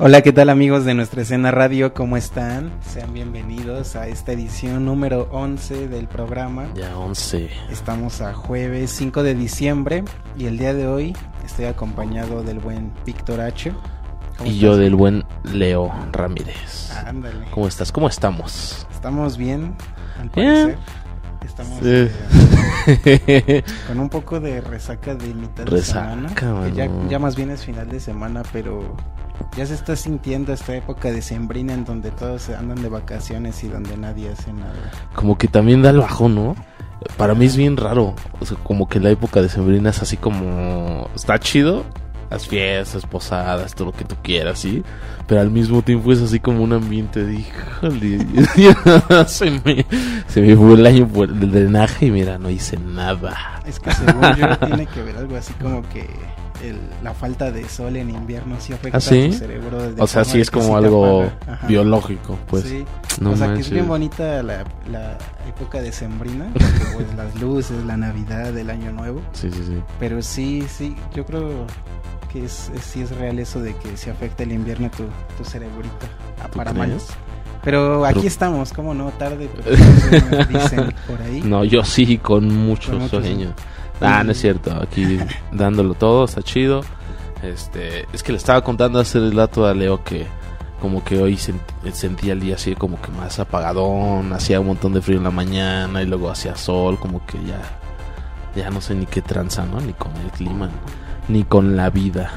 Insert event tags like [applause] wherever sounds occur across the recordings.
Hola, ¿qué tal amigos de nuestra escena radio? ¿Cómo están? Sean bienvenidos a esta edición número 11 del programa. Ya 11. Estamos a jueves 5 de diciembre y el día de hoy estoy acompañado del buen Víctor H. Y yo del buen Leo Ramírez. Ándale. ¿Cómo estás? ¿Cómo estamos? Estamos bien, al Bien. parecer. Estamos Sí. eh, con un poco de resaca de mitad de semana. que ya, mano. ya más bien es final de semana, pero ya se está sintiendo esta época de sembrina en donde todos andan de vacaciones y donde nadie hace nada. Como que también da el bajón, ¿no? Para mí es bien raro. O sea, como que la época de sembrina es así como... Está chido. Las fiestas, posadas, todo lo que tú quieras, ¿sí? Pero al mismo tiempo es así como un ambiente de... Híjole, [laughs] se, me, se me fue el año por el drenaje y mira, no hice nada. Es que según yo tiene que ver algo así como que el- la falta de sol en invierno sí afecta ¿Ah, sí? a tu cerebro. O sea, sí es como algo biológico, pues. Sí. No o sea, que es bien bonita la, la época de sembrina, [laughs] porque, pues las luces, la Navidad, el Año Nuevo. Sí, sí, sí. Pero sí, sí, yo creo que es, es- sí es real eso de que se afecta el invierno tu, tu cerebrito. ¿Tú para crees? mal. Pero aquí Pero- estamos, como no, tarde, [laughs] pero dicen por ahí. No, yo sí, con mucho Con sueño. sueño. Ah, no es cierto. Aquí [laughs] dándolo todo, está chido. Este, es que le estaba contando hace el rato a Leo que como que hoy sent- sentía el día así como que más apagadón, hacía un montón de frío en la mañana y luego hacía sol, como que ya ya no sé ni qué tranza, ¿no? Ni con el clima, ni con la vida.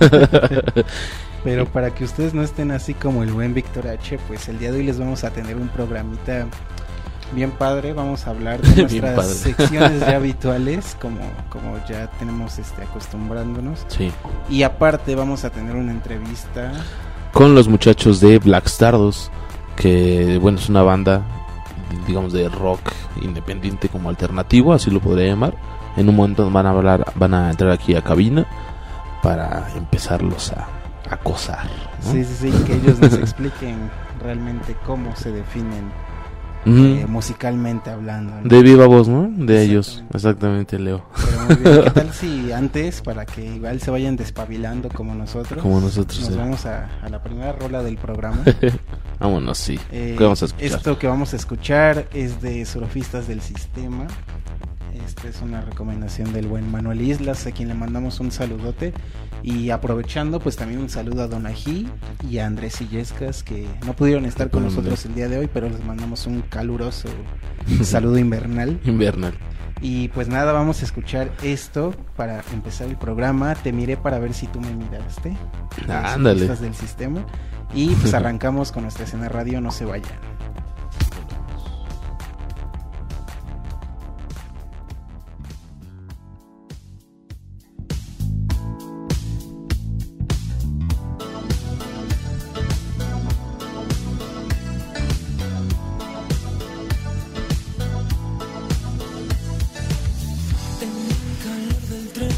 [laughs] Pero para que ustedes no estén así como el buen Víctor H, pues el día de hoy les vamos a tener un programita bien padre. Vamos a hablar [laughs] de nuestras [laughs] secciones ya habituales, como, como ya tenemos este acostumbrándonos. Sí. Y aparte vamos a tener una entrevista. con los muchachos de Black Stardust, que bueno, es una banda, digamos, de rock independiente como alternativo, así lo podría llamar. En un momento van a hablar, van a entrar aquí a cabina para empezarlos a acosar. ¿no? Sí, sí, sí, que ellos nos [laughs] expliquen realmente cómo se definen Ujú. eh, musicalmente hablando. ¿no? De viva voz, ¿no? De ellos, Exactamente. exactamente, Leo. Pero muy bien, ¿qué tal [laughs] si antes, para que igual se vayan despabilando como nosotros, Como nosotros, nos sí. vamos a, a la primera rola del programa? [laughs] Vámonos, sí. Eh, ¿Qué vamos a escuchar? Esto que vamos a escuchar es de Surfistas del Sistema. Esta es una recomendación del buen Manuel Islas, a quien le mandamos un saludote. Y aprovechando, pues también un saludo a Don Ají y a Andrés Illescas, que no pudieron estar con Hola, nosotros el día de hoy, pero les mandamos un caluroso [laughs] saludo invernal. Invernal. Y pues nada, vamos a escuchar esto para empezar el programa. Te miré para ver si tú me miraste. Ándale. Surfistas del Sistema. Y pues [laughs] arrancamos con nuestra escena radio, no se vayan. Calor del tren,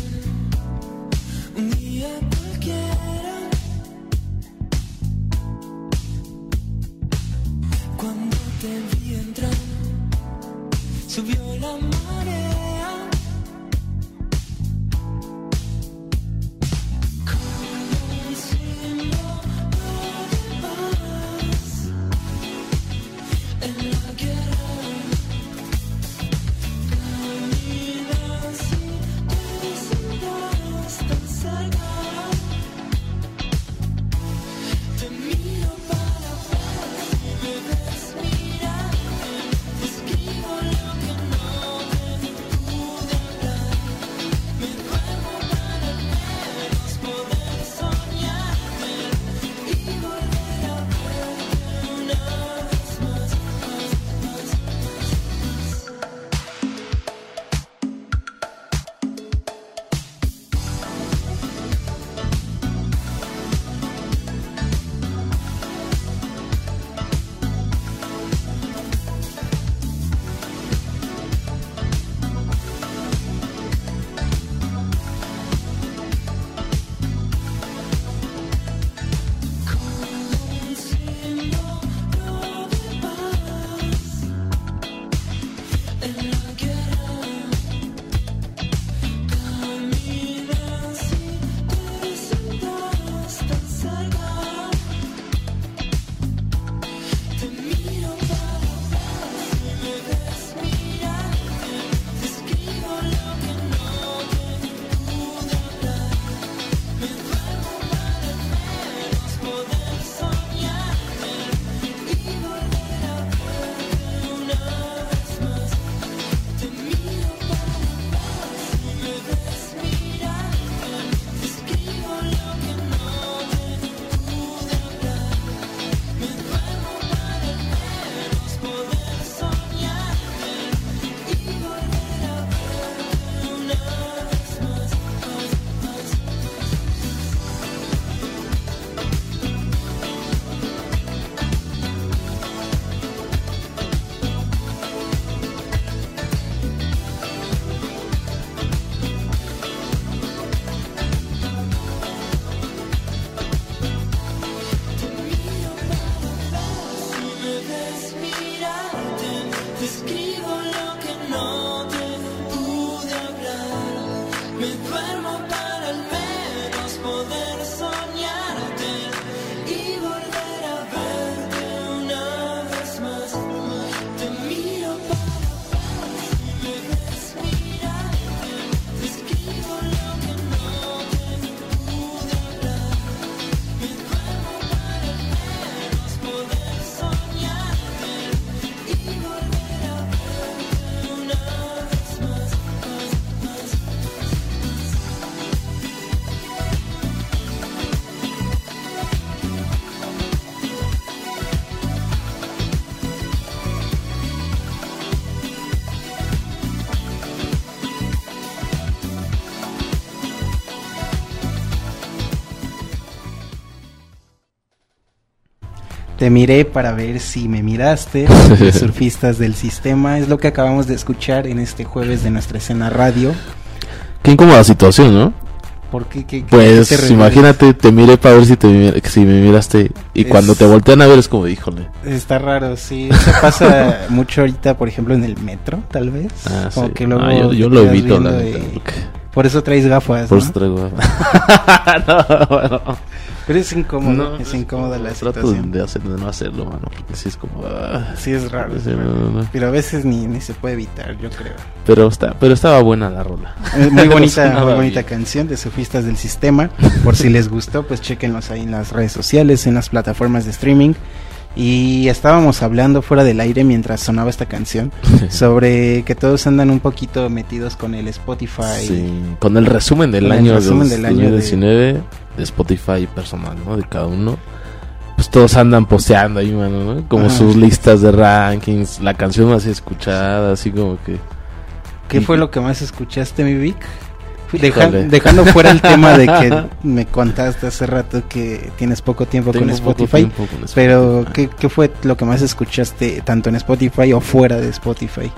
Te miré para ver si me miraste. [laughs] de surfistas del sistema es lo que acabamos de escuchar en este jueves de nuestra escena radio. Qué incómoda situación, ¿no? ¿Por qué? ¿Qué- qué te Pues imagínate, te miré para ver si, te, si me miraste y Es- cuando te voltean a ver es como, híjole. Está raro, sí. Eso pasa [laughs] mucho ahorita, por ejemplo, en el metro, tal vez. Ah, Como sí. que luego Ah, yo, lo evito, la porque- Por eso traes gafas, Por ¿no? eso traigo. [laughs] no, bueno. Pero es incómodo, No, es incómoda la Trato situación. de, hacer, de no hacerlo, mano, porque sí es como... ah. Sí, es raro. es Sí, raro. no, no, no. Pero a veces ni, ni se puede evitar, yo creo. Pero, está, pero estaba buena la rola. Es Muy [laughs] bonita, muy bonita bien. canción de Sofistas del Sistema. Por si les gustó, pues chequenlos ahí en las redes sociales, en las plataformas de streaming. Y estábamos hablando fuera del aire mientras sonaba esta canción [laughs] sobre que todos andan un poquito metidos con el Spotify. Sí, con el resumen del el año, resumen del del año de- 2019 de... Spotify personal, ¿no? De cada uno. Pues todos andan posteando ahí, mano, ¿no? Como Ajá. sus listas de rankings, la canción más escuchada, así como que... ¿Qué fue lo que más escuchaste, mi Vic? Dejando fuera el tema de que me contaste hace rato que tienes poco tiempo con Spotify. tiempo con Spotify. Pero, ¿qué, ¿qué fue lo que más escuchaste tanto en Spotify o fuera de Spotify?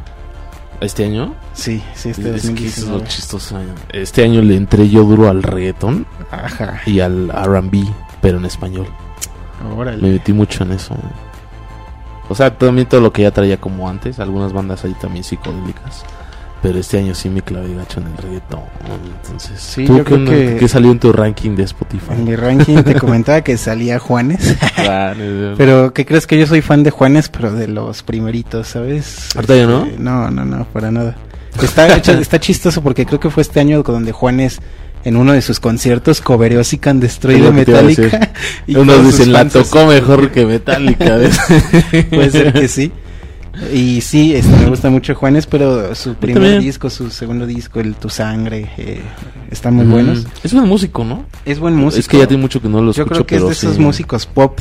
¿Este año? Sí, sí, este es que eso es lo 2019. chistoso. ¿eh? Este año le entré yo duro al reggaeton Ajá, y al R&B, pero en español. Me metí mucho en eso. O sea, también todo lo que ya traía como antes, algunas bandas ahí también psicodélicas. Pero este año sí me clavé gacho en el reggaetón. Entonces, Sí, ¿tú yo creo que- ¿Qué salió en tu ranking de Spotify? En mi ranking te [laughs] comentaba que salía Juanes. [laughs] Pero, ¿qué crees que yo soy fan de Juanes, pero de los primeritos, ¿sabes? ¿Ahorita ya no? Este, no, no, no, para nada. Está, está chistoso porque creo que fue este año donde Juanes en uno de sus conciertos cobereó Seek and Destroy Metallica. [laughs] y Unos dicen, la tocó mejor que Metallica. ¿ves? Puede ser que sí. Y sí, este, me gusta mucho Juanes, pero su primer también. disco, su segundo disco, el Tu Sangre, eh, están muy Mm, buenos. Es buen músico, ¿no? Es buen músico. Es que ya tiene mucho que no lo Yo escucho, creo que es de esos músicos pop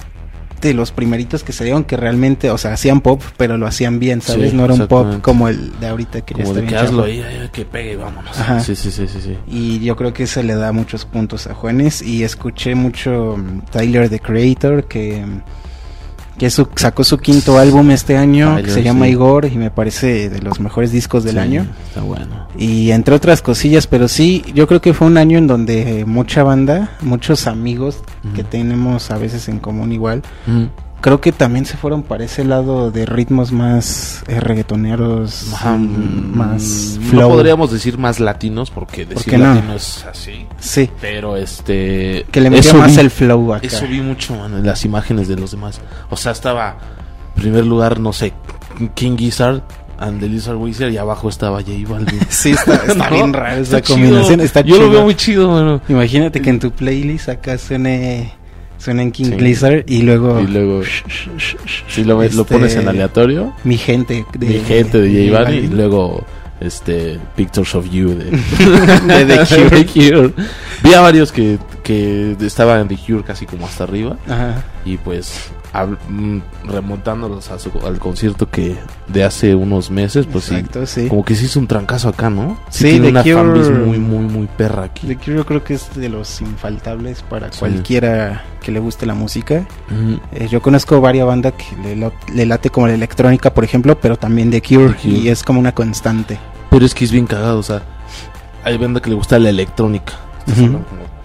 de los primeritos que salieron que realmente, o sea, hacían pop, pero lo hacían bien, ¿sabes? Sí, no era un pop como el de ahorita que ya Como está de bien que hazlo ahí, que pegue y vámonos. Ajá. Sí, sí, sí, sí, sí. Y yo creo que se le da muchos puntos a Juanes. Y escuché mucho mm, Tyler the Creator, que, mm, que su- sacó su quinto álbum este año, que se llama sí. Igor, y me parece de los mejores discos del Sí, año. Está bueno. Y entre otras cosillas, pero sí, yo creo que fue un año en donde mucha banda, muchos amigos que tenemos a veces en común igual, Mm. Creo que también se fueron para ese lado de ritmos más eh, reggaetoneros, Ajá, mm, más mm, flow. No podríamos decir más latinos porque decir no? latino es así. Sí, Pero este. que le metió más vi- el flow acá. Eso vi mucho mano, en las imágenes de los demás. O sea, estaba. En primer lugar, no sé, King Gizzard and the Lizard Wizard y abajo estaba J Balvin. [laughs] Sí, está, está [laughs] ¿No? bien raro esa Está combinación. chido. Está Yo lo veo muy chido, mano. Imagínate que en tu playlist acá suene, suene en King Sí. Lizard y luego, Y luego, si lo, Este, pones en aleatorio, mi gente de, mi gente de J Balvin, y luego este Pictures of You de, [laughs] [laughs] De The [laughs] Cure. The Cure. Vi a varios que, que estaban en The Cure casi como hasta arriba. Ajá. Y pues mm, remontándolos a su- al concierto que de hace unos meses, pues sí, Exacto, sí. como que se hizo un trancazo acá, ¿no? Sí, tiene The una Cure- fanbase muy, muy, muy perra aquí. The Cure yo creo que es de los infaltables para Sí. cualquiera que le guste la música. Eh, yo conozco varias bandas que le, le late como la electrónica, por ejemplo, pero también The Cure, The Cure. y es como una constante. Pero es que es bien cagado, o sea, hay banda que le gusta la electrónica. Estás Ujú.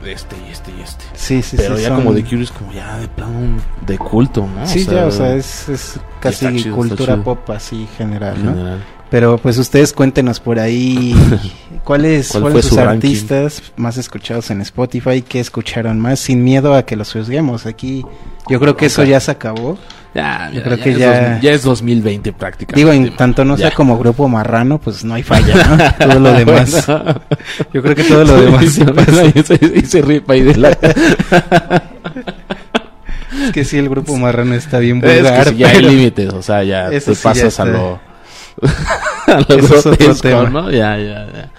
De este y este y este. Sí, sí, Pero sí. ya son- como The Cure es como ya de plano de culto, ¿no? Sí, ya, o sea, es, es casi chido, cultura pop así general, en ¿no? general. Pero pues ustedes cuéntenos por ahí [laughs] cuáles ¿Cuál fueron fue sus artistas más escuchados en Spotify, qué escucharon más, sin miedo a que los juzguemos. Aquí yo creo que eso ya se acabó. Ya, Yo creo ya que es ya- dos- ya es 2020 prácticamente. Digo, en tanto no sea como grupo marrano, pues no hay falla, ¿no? Todo lo [laughs] demás. Bueno. Yo creo que todo lo demás pasa. [laughs] y se, y se ríe pa' ahí de la... [laughs] Es que sí, el grupo marrano está bien Es vulgar. que sí, ya hay pero- límites, o sea, ya Eso te sí, pasas a lo... a lo Eso es otro grotesco, tema. ¿no? Ya, ya, ya.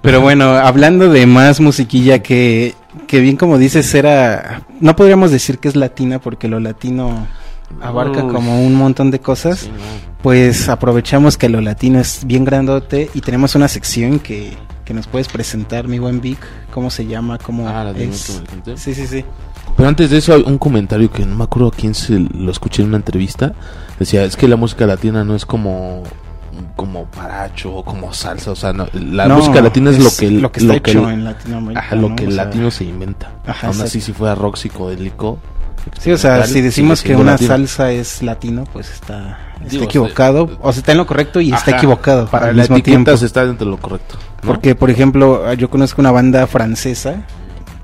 Pero bueno, hablando de más musiquilla que, que bien como dices era, no podríamos decir que es latina porque lo latino abarca Uy. como un montón de cosas, Sí, pues aprovechamos que lo latino es bien grandote y tenemos una sección que, que nos puedes presentar, mi buen Vic, cómo se llama, cómo Ah, la es. Sí, sí, sí. Pero antes de eso, hay un comentario que no me acuerdo a quién se lo escuché en una entrevista. Decía, es que la música latina no es como como paracho o como salsa, o sea, no, la No, música latina es, lo que lo que está lo que hecho en Latinoamérica. ajá, lo ¿no? que O el sea, latino se inventa. Ajá, Aún así si fuera rock psicodélico. Sí, o sea, si decimos que una latino. salsa es latino, pues está, está Digo, equivocado. o sea, está en lo correcto y está equivocado Para al la mismo tiempo. se está dentro de lo correcto. ¿no? Porque, por ejemplo, yo conozco una banda francesa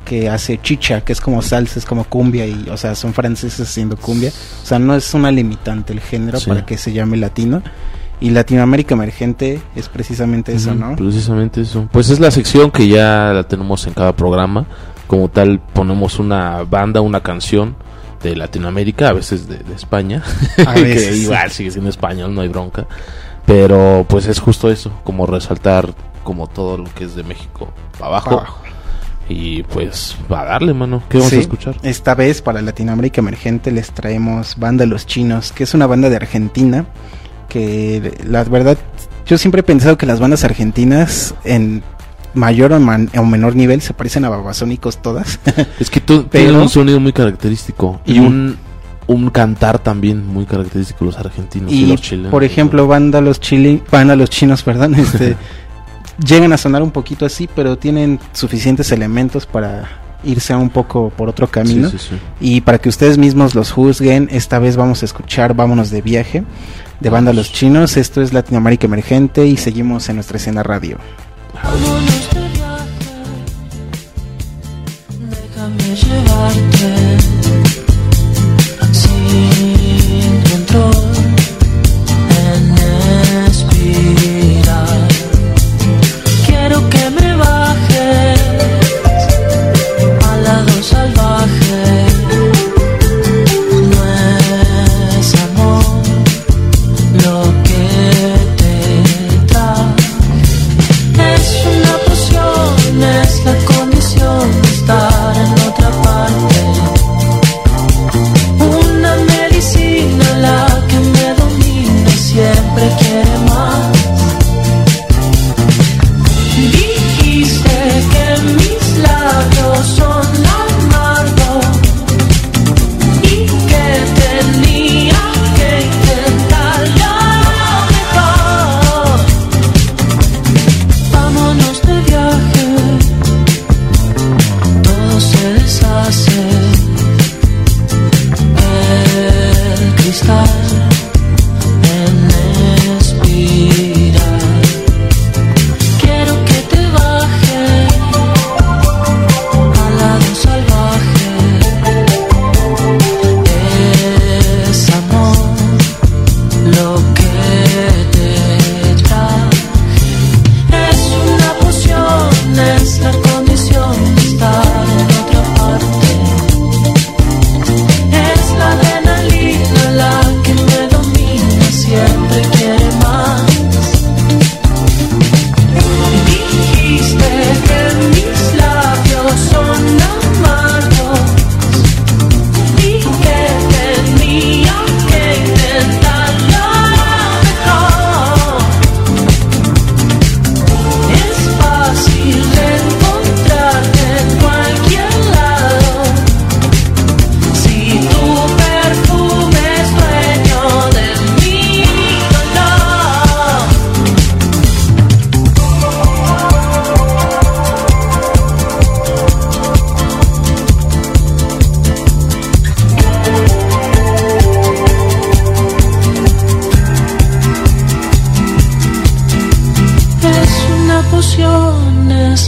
que hace chicha, que es como salsa, es como cumbia, y, o sea, son franceses haciendo cumbia. O sea, no es una limitante el género Sí. para que se llame latino. Y Latinoamérica emergente es precisamente eso, ¿no? Precisamente eso. Pues es la sección que ya la tenemos en cada programa. Como tal, ponemos una banda, una canción de Latinoamérica, a veces de, de España. A [laughs] veces, igual sigue siendo español, no hay bronca. Pero pues es justo eso, como resaltar como todo lo que es de México para abajo. Abajo. Y pues va a darle, mano. ¿Qué vamos Sí, a escuchar? Esta vez para Latinoamérica Emergente les traemos Banda Los Chinos, que es una banda de Argentina, que la verdad yo siempre he pensado que las bandas argentinas en mayor o, man- o menor nivel se parecen a babasónicos todas. [laughs] Es que tú [laughs] Pero- tienen un sonido muy característico y un, un cantar también muy característico los argentinos y, y los chilenos. por ejemplo, Banda Los Banda Los Chinos, [laughs] perdón, este llegan a sonar un poquito así, pero tienen suficientes elementos para irse a un poco por otro camino. Sí, sí, sí. Y para que ustedes mismos los juzguen, esta vez vamos a escuchar Vámonos de viaje de Banda Los Chinos. Esto es Latinoamérica Emergente y seguimos en nuestra escena radio. Vámonos de viaje, déjame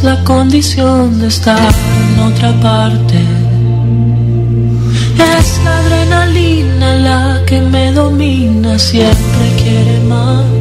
la condición de estar en otra parte. Es la adrenalina la que me domina, siempre quiere más.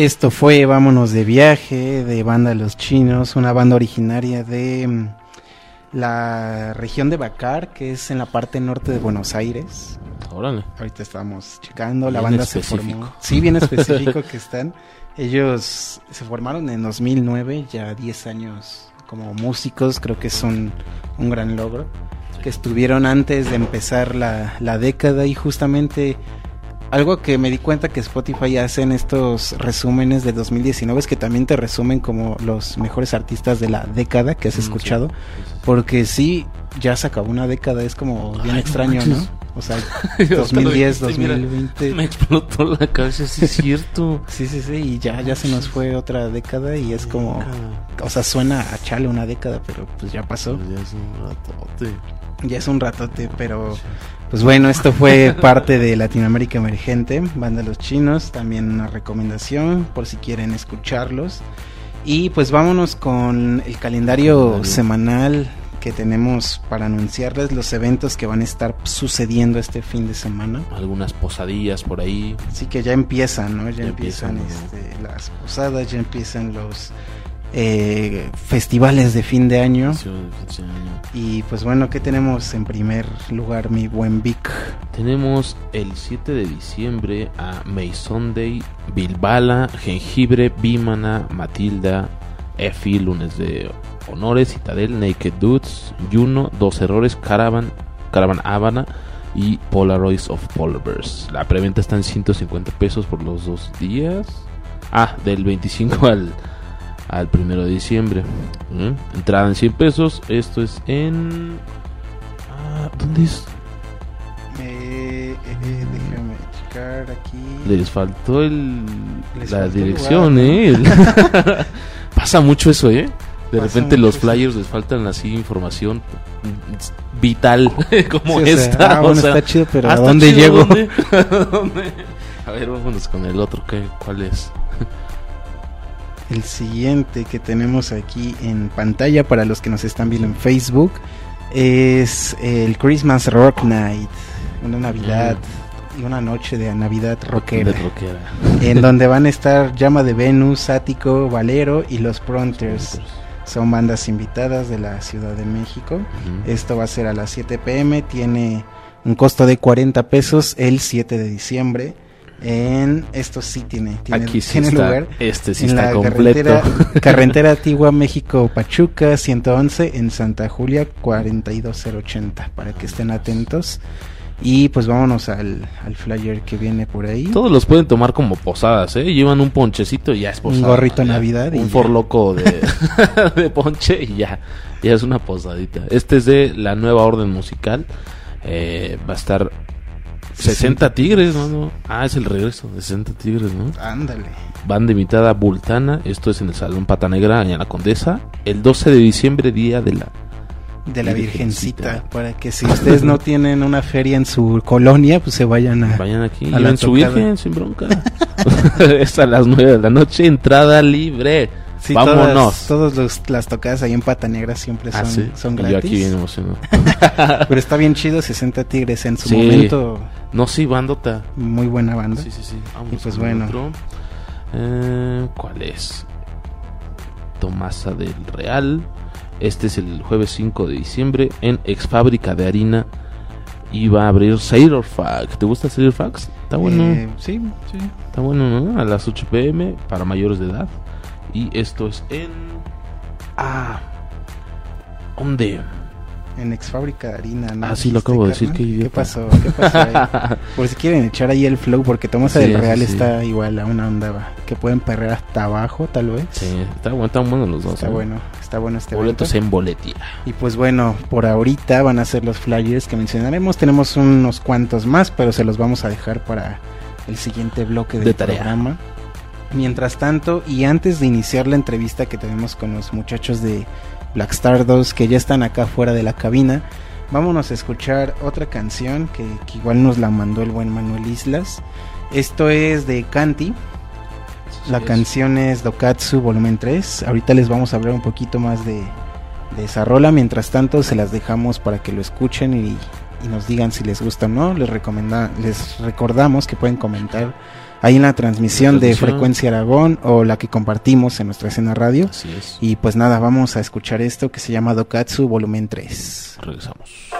Esto fue Vámonos de viaje de Banda Los Chinos, una banda originaria de mm, la región de Bacar, que es en la parte norte de Buenos Aires. Órale. Ahorita estamos checando, la banda se específico. formó. Sí, bien [laughs] específico que están. Ellos se formaron en 2009, ya 10 años como músicos, creo que es un, un gran logro. Que estuvieron antes de empezar la, la década y justamente algo que me di cuenta que Spotify hace en estos resúmenes de 2019 es que también te resumen como los mejores artistas de la década que has Mm, escuchado. Porque sí, ya se acabó una década, es como bien Ay, extraño, ¿no? O sea, Ahorita lo 2010, dijiste, mira, 2020. Me explotó la cabeza, sí es cierto. [laughs] Sí, sí, sí, y ya, ya se nos fue otra década y es como, o sea, suena a chale una década, pero pues ya pasó, Pues ya es un ratote. ya es un ratote, pero pues bueno, esto fue [laughs] parte de Latinoamérica Emergente, Banda Los Chinos, también una recomendación por si quieren escucharlos. Y pues vámonos con el Calendario. semanal que tenemos para anunciarles los eventos que van a estar sucediendo este fin de semana. Algunas posadillas por ahí. Así que ya empiezan, ¿no? Ya, Ya empiezan, empiezan, este, las posadas, ya empiezan los eh, festivales de fin de año. Fin de año. Y pues bueno, ¿qué tenemos en primer lugar, mi buen Vic? Tenemos el 7 de diciembre a May Sunday, Bilbala, Jengibre, Bímana, Matilda, Efi, Lunes de Honores, Citadel, Naked Dudes, Juno, Dos Errores, Caravan, Caravan Habana y Polaroids of Polar Bears. La preventa está en 150 pesos por los dos días. Ah, del 25 [laughs] al, al 1 de diciembre. ¿Mm? Entrada en 100 pesos. Esto es en... Ah, ¿Dónde es? Eh, eh, déjame checar aquí. Les faltó el, Les la faltó dirección, ¿eh? [laughs] [laughs] Pasa mucho eso, ¿eh? De Pasa repente los flyers les faltan así información mm, vital [laughs] [laughs] como Sí, o sea, esta. ah, o bueno, sea, está chido, pero ¿a dónde chido, llego? ¿dónde? [laughs] ¿Dónde? A ver, vámonos con el otro. ¿qué? ¿Cuál es? El siguiente que tenemos aquí en pantalla para los que nos están viendo en Facebook es el Christmas Rock Night, una Navidad y una noche de Navidad rockera. De rockera. en donde van a estar Llama de Venus, Ático, Valero y los Pronters. Son bandas invitadas de la Ciudad de México. Esto va a ser a las 7 pm, tiene un costo de 40 pesos el 7 de diciembre. En esto sí tiene, tiene, Aquí sí tiene está. lugar Este sí en está la completo. carretera, carretera [laughs] antigua México Pachuca 111 en Santa Julia 42080 para que estén atentos y pues vámonos al, al flyer que viene por ahí Todos los pueden tomar como posadas, ¿eh? Llevan un ponchecito y ya es Un posada. gorrito ya. Navidad Un forloco de, [laughs] [laughs] de ponche y ya. Ya es una posadita. Este es de la nueva orden musical. Eh, va a estar 60 tigres, ¿no? no. Ah, es el regreso de 60 tigres, ¿no? ándale Banda invitada Bultana. Esto es en el Salón Pata Negra, en la Condesa. El 12 de diciembre, día de la... de la Virgencita. Virgencita para que si ustedes no tienen una feria en su colonia pues se vayan a Vayan aquí, A la su virgen sin bronca. [laughs] es a las 9 de la noche, entrada libre. Sí, Vámonos. todas, todos los- las tocadas ahí en Pata Negra siempre son, Ah, sí. son Y gratis Yo aquí bien emocionado. [laughs] pero está bien chido 60 tigres en su Sí. momento No, sí, bandota. muy buena banda Sí, sí, sí. Vamos Y pues bueno. otro. Eh, ¿Cuál es? Tomasa del Real. Este es el jueves 5 de diciembre en Ex Fábrica de Harina. Y va a abrir Sailor Fax. ¿Te gusta Sailor Fax? Está bueno. Eh, sí, sí. Está bueno, ¿no? A las 8 pm para mayores de edad. Y esto es en. Ah. ¿Dónde? En ex fábrica de harina. ¿no Ah, sí, lo acabo de decir, qué ¿Qué idiota. pasó? ¿Qué pasó ahí? [laughs] Por si quieren echar ahí el flow, porque Tomasa Sí, del Real sí, está igual a una onda va, que pueden perrer hasta abajo, tal vez. Sí, está bueno, están buenos los dos. Está ¿eh? bueno, está bueno este Boletos evento. en boletía. Y pues bueno, por ahorita van a ser los flyers que mencionaremos. Tenemos unos cuantos más, pero se los vamos a dejar para el siguiente bloque del De tarea. programa. Mientras tanto, y antes de iniciar la entrevista que tenemos con los muchachos de Black Star 2 que ya están acá fuera de la cabina, vámonos a escuchar otra canción que, que igual nos la mandó el buen Manuel Islas. Esto es de Kanti, la Sí, canción es Dokatsu Volumen 3. Ahorita les vamos a hablar un poquito más de, de esa rola. Mientras tanto, se las dejamos para que lo escuchen y, y nos digan si les gusta o no. Les, les recordamos que pueden comentar ahí en la transmisión de transmisión. Frecuencia Aragón o la que compartimos en nuestra escena radio. Así es. Y pues nada, vamos a escuchar esto que se llama Dokatsu Volumen 3. Regresamos.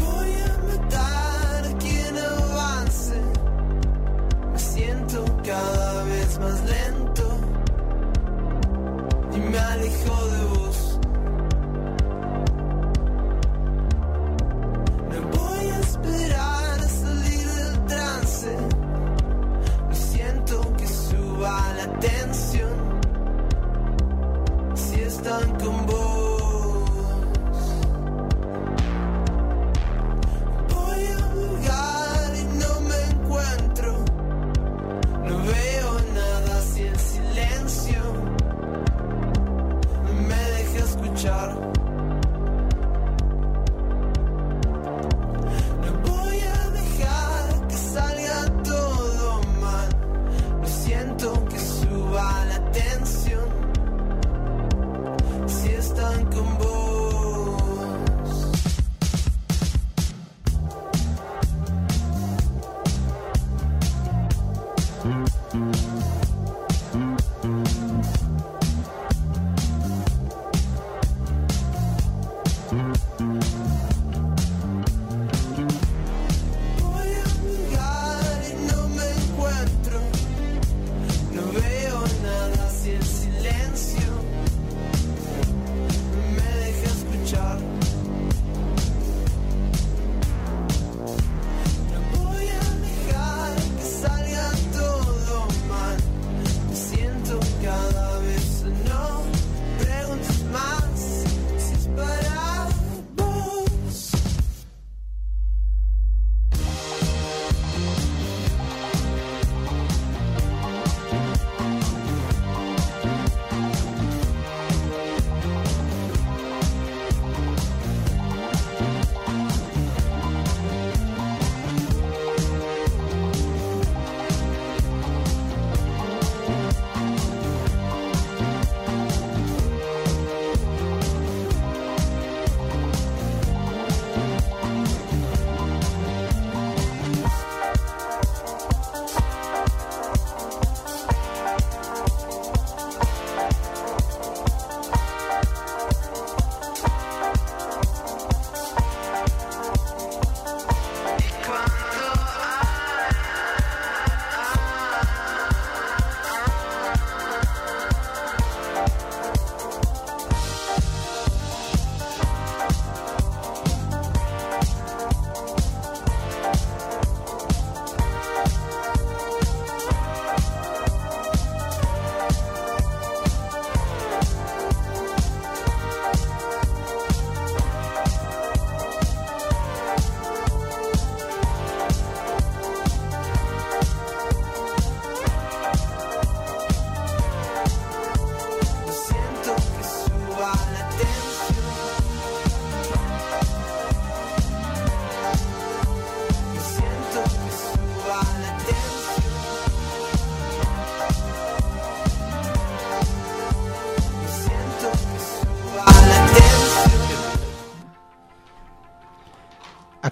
Voy a matar a quien avance. Me siento cada vez más lento y me alejo tensión. Si están con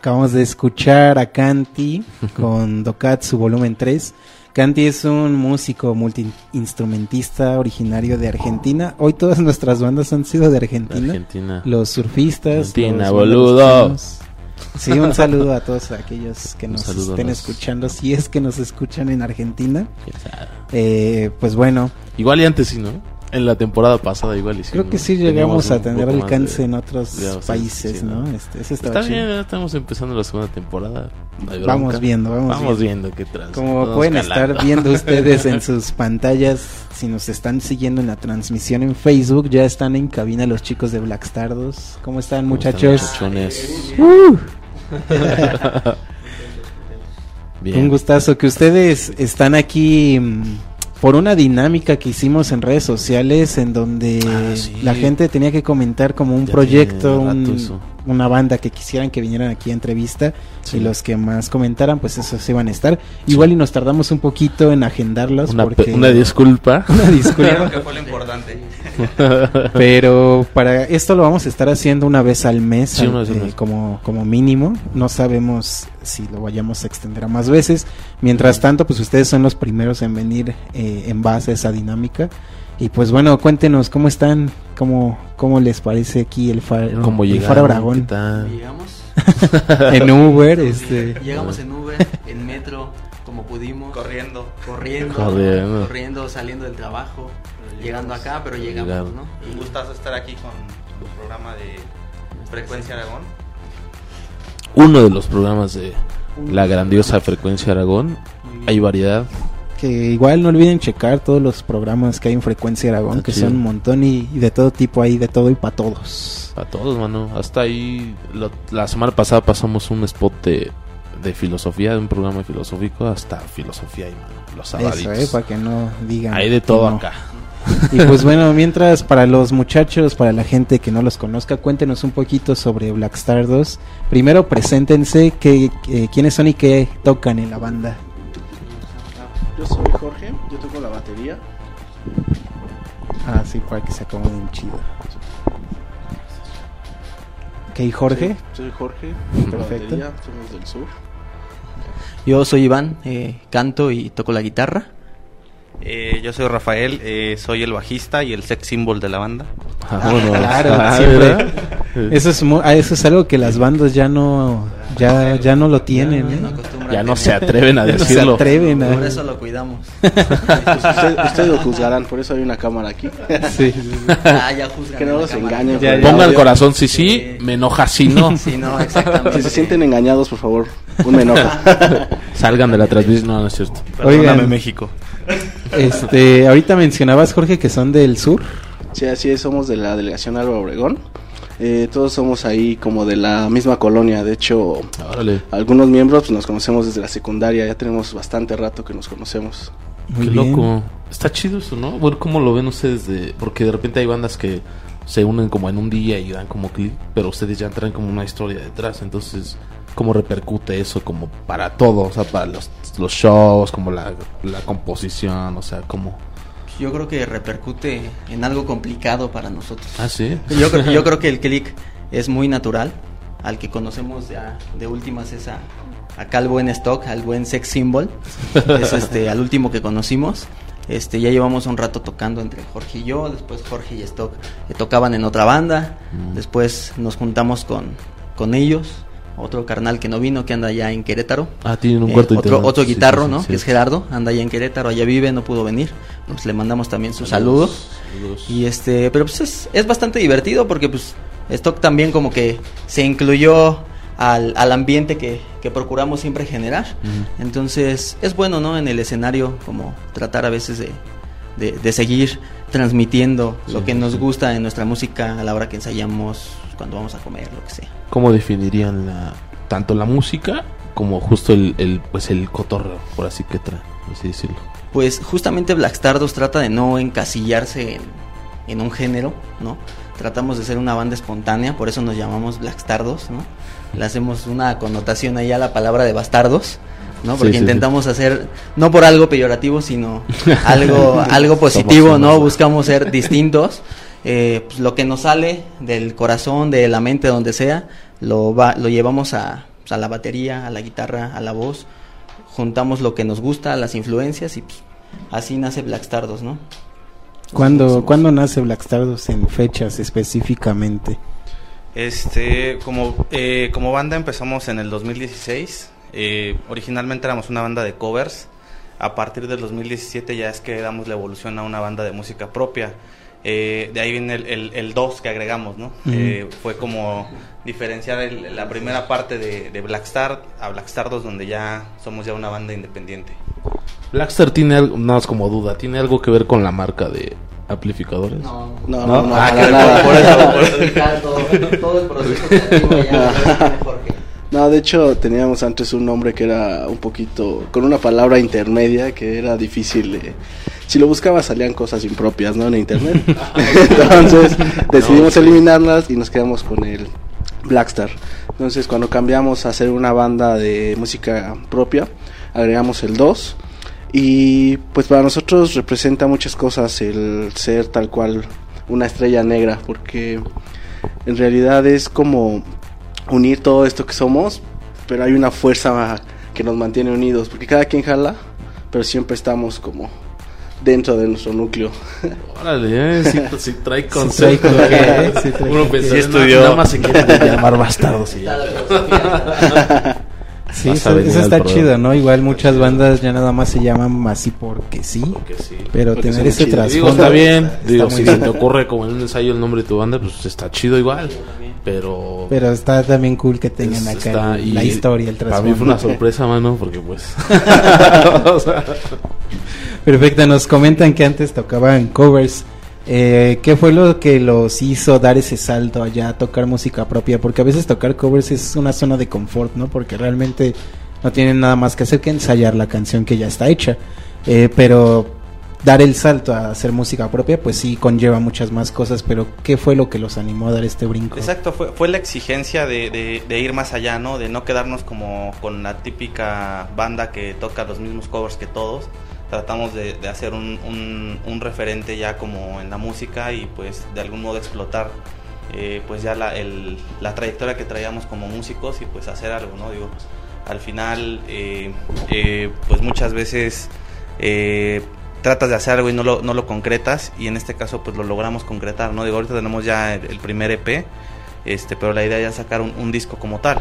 Acabamos de escuchar a Kanti [laughs] con Dokatsu Volumen 3, Canti es un músico multiinstrumentista originario de Argentina. Hoy todas nuestras bandas han sido de Argentina. Argentina. Los surfistas. Argentina, los boludo. banderos Sí, un saludo a todos aquellos que nos estén los- escuchando, si es que nos escuchan en Argentina. Eh, pues bueno, Igual y antes sí, ¿no? En la temporada pasada igual sí. creo que sí llegamos a tener alcance de- en otros países, sí, ¿no? Este, Está bien, ya estamos empezando la segunda temporada. no Vamos viendo, vamos Vamos viendo. viendo qué. Como pueden calando. estar viendo [laughs] ustedes en sus pantallas, si nos están siguiendo en la transmisión en Facebook, ya están en cabina los chicos de Black Stardos. ¿Cómo están, ¿Cómo están, muchachos? Uh, [laughs] [laughs] Bien. un gustazo que ustedes están aquí mm, por una dinámica que hicimos en redes sociales en donde Ah, sí. la gente tenía que comentar como un Ya proyecto, un- una banda que quisieran que vinieran aquí a entrevista Sí. y los que más comentaran pues esos iban a estar. Igual y nos tardamos un poquito en agendarlos Una, porque una disculpa. [laughs] una disculpa. que fue lo importante. [laughs] Pero para esto lo vamos a estar haciendo una vez al mes, Sí, al- una vez al eh, mes. como, como mínimo. No sabemos si lo vayamos a extender a más veces. Mientras tanto, pues ustedes son los primeros en venir eh, en base a esa dinámica. Y pues bueno, cuéntenos cómo están, cómo, cómo les parece aquí el faro, Como el llegaron, faro ¿qué Aragón? Llegamos, [laughs] en Uber, este, llegamos en Uber, en metro, como pudimos, Corriendo. corriendo, Corriendo. corriendo, saliendo del trabajo, llegando acá, pero llegamos, Llegaron. ¿no? Un gustazo estar aquí con tu programa de Frecuencia Aragón. Uno de los programas de la grandiosa frecuencia Aragón. Hay variedad. que igual no olviden checar todos los programas que hay en Frecuencia Aragón, Está que chido. son un montón y, y de todo tipo ahí, de todo y para todos. A todos, mano. Hasta ahí. lo- la semana pasada pasamos un spot de, de filosofía, de un programa filosófico. Hasta filosofía, ahí, mano. Los Eso, sabaditos. eh, para que no digan. Hay de todo no. acá. Y pues bueno, mientras para los muchachos, para la gente que no los conozca, cuéntenos un poquito sobre Black Star 2. Primero preséntense que, que- quiénes son y qué tocan en la banda. Yo soy Jorge, yo toco la batería. Ah, sí, para que se acomoden chido. Ok, Jorge. Sí, soy Jorge, Perfecto. batería, somos del sur. Yo soy Iván, eh, canto y toco la guitarra. Eh, yo soy Rafael, eh, soy el bajista y el sex symbol de la banda. Ah, bueno. claro, Ah, siempre. ¿verdad? Eso es, mu- ah, eso es algo que las bandas ya no, ya, ya no lo tienen. ¿eh? No Ya no tener. se atreven a [laughs] Ya no se decirlo. atreven a- Por eso lo cuidamos. [laughs] Pues usted- ustedes lo juzgarán, por eso hay una cámara aquí. Sí, sí, sí. ah, ya juzgan. Que no los engañen. Ya. Pongan audio. corazón si sí, me enoja si no. [laughs] Sí, no, exactamente. Si se sienten engañados, por favor, un me enoja. Salgan de la transmisión. No, no es cierto. Perdóname, Oigan. México. Este, ahorita mencionabas, Jorge, que son del sur. Sí, así es, somos de la delegación Álvaro Obregón. Eh, todos somos ahí como de la misma colonia. De hecho, Órale. algunos miembros pues, nos conocemos desde la secundaria. Ya tenemos bastante rato que nos conocemos. Muy Qué bien. loco. Está chido eso, ¿no? Bueno, ¿cómo lo ven ustedes? De... Porque de repente hay bandas que se unen como en un día y dan como clic, pero ustedes ya traen como una historia detrás. Entonces, ¿cómo repercute eso como para todo? O sea, para los, los shows, como la, la composición, o sea, como... Yo creo que repercute en algo complicado para nosotros. Ah, sí. Yo, creo- yo [laughs] creo que el click es muy natural. Al que conocemos ya de últimas es a, acá al buen stock, al buen sex symbol. Es este, al último que conocimos. Este, ya llevamos un rato tocando entre Jorge y yo. Después Jorge y Stock eh, tocaban en otra banda. Mm. Después nos juntamos con, con ellos. Otro carnal que no vino, que anda allá en Querétaro. Ah, tienen un Eh, cuarto otro, integrante. otro Sí, guitarro, sí, sí, ¿no? sí. Que es Gerardo, anda allá en Querétaro, allá vive, no pudo venir. Pues le mandamos también sus saludos. Saludos. Y este, pero pues es, es bastante divertido porque pues Stock también como que se incluyó al, al ambiente que, que procuramos siempre generar. Entonces es bueno, ¿no? En el escenario como tratar a veces de, de, de seguir transmitiendo lo Sí, que sí, nos sí. gusta en nuestra música a la hora que ensayamos, cuando vamos a comer, lo que sea. ¿Cómo definirían la, tanto la música como justo el, el, pues el cotorreo, por así que trae, así decirlo? Pues justamente Black Stardust trata de no encasillarse en, en un género, ¿no? Tratamos de ser una banda espontánea, por eso nos llamamos Black Stardust, ¿no? Le hacemos una connotación ahí a la palabra de bastardos, ¿no? Porque sí, intentamos hacer, no por algo peyorativo, sino algo, [laughs] algo positivo, Somos ¿no? Buscamos ser distintos. Eh, pues lo que nos sale del corazón, de la mente, donde sea, lo, va, lo llevamos a, pues, a la batería, a la guitarra, a la voz juntamos lo que nos gusta, las influencias y pues, así nace Black Stardust, ¿no? ¿Cuándo, Somos- ¿Cuándo nace Black Stardust en fechas específicamente? Este, como, eh, como banda empezamos en el 2016. Eh, originalmente éramos una banda de covers. A partir del 2017 ya es que damos la evolución a una banda de música propia. Eh, de ahí viene el, el, el 2 que agregamos, ¿no? Eh, fue como diferenciar el- la primera parte de, de Black Star a Black Star 2 donde ya somos ya una banda independiente. Blackstar tiene algo, nada más como duda, ¿tiene algo que ver con la marca de amplificadores? No, No, ¿No? no, no, Ah, para que nada. por eso, por Explicar todo, todo el proceso creativo ya lo tiene Jorge. No, de hecho teníamos antes un nombre que era un poquito, con una palabra intermedia que era difícil de... Si lo buscabas salían cosas impropias, ¿no? En internet. [laughs] Entonces decidimos eliminarlas y nos quedamos con el Blackstar. Entonces cuando cambiamos a hacer una banda de música propia, agregamos el 2. Y pues para nosotros representa muchas cosas el ser tal cual una estrella negra, porque en realidad es como unir todo esto que somos, pero hay una fuerza que nos mantiene unidos, porque cada quien jala, pero siempre estamos como dentro de nuestro núcleo. [laughs] Órale, eh, sí, pues trae concepto. sí trae Uno con qué. pensaría, Sí "No, estudió". Nada más se quiere [laughs] llamar bastardos y ya. Sí, eso, está chido, ¿no? Igual muchas bandas ya nada más se llaman así porque sí, Porque sí. pero Porque tener ese chidas. Digo, trasfondo está bien. está Digo, si bien. se te ocurre como en un ensayo el nombre de tu banda, pues está chido igual. Pero. Pero está también cool que tengan es- acá el- la historia, el Para trasfondo. mí fue una sorpresa, mano, porque pues. o [laughs] sea, [laughs] Perfecto, nos comentan que antes tocaban covers. Eh, ¿Qué fue lo que los hizo dar ese salto allá a tocar música propia? Porque a veces tocar covers es una zona de confort, ¿no? Porque realmente no tienen nada más que hacer que ensayar la canción que ya está hecha. Eh, pero dar el salto a hacer música propia, pues sí conlleva muchas más cosas. Pero ¿qué fue lo que los animó a dar este brinco? Exacto, fue, fue la exigencia de, ir más allá, ¿no? De no quedarnos como con la típica banda que toca los mismos covers que todos. Tratamos de, hacer un referente ya como en la música y pues de algún modo explotar eh, pues ya la, el- la trayectoria que traíamos como músicos y pues hacer algo, ¿no? Digo, al final eh, eh, pues muchas veces eh, tratas de hacer algo y no lo, no lo concretas y en este caso pues lo logramos concretar, ¿no? Digo, ahorita tenemos ya el, el primer EP, este, pero la idea ya es sacar un, un disco como tal.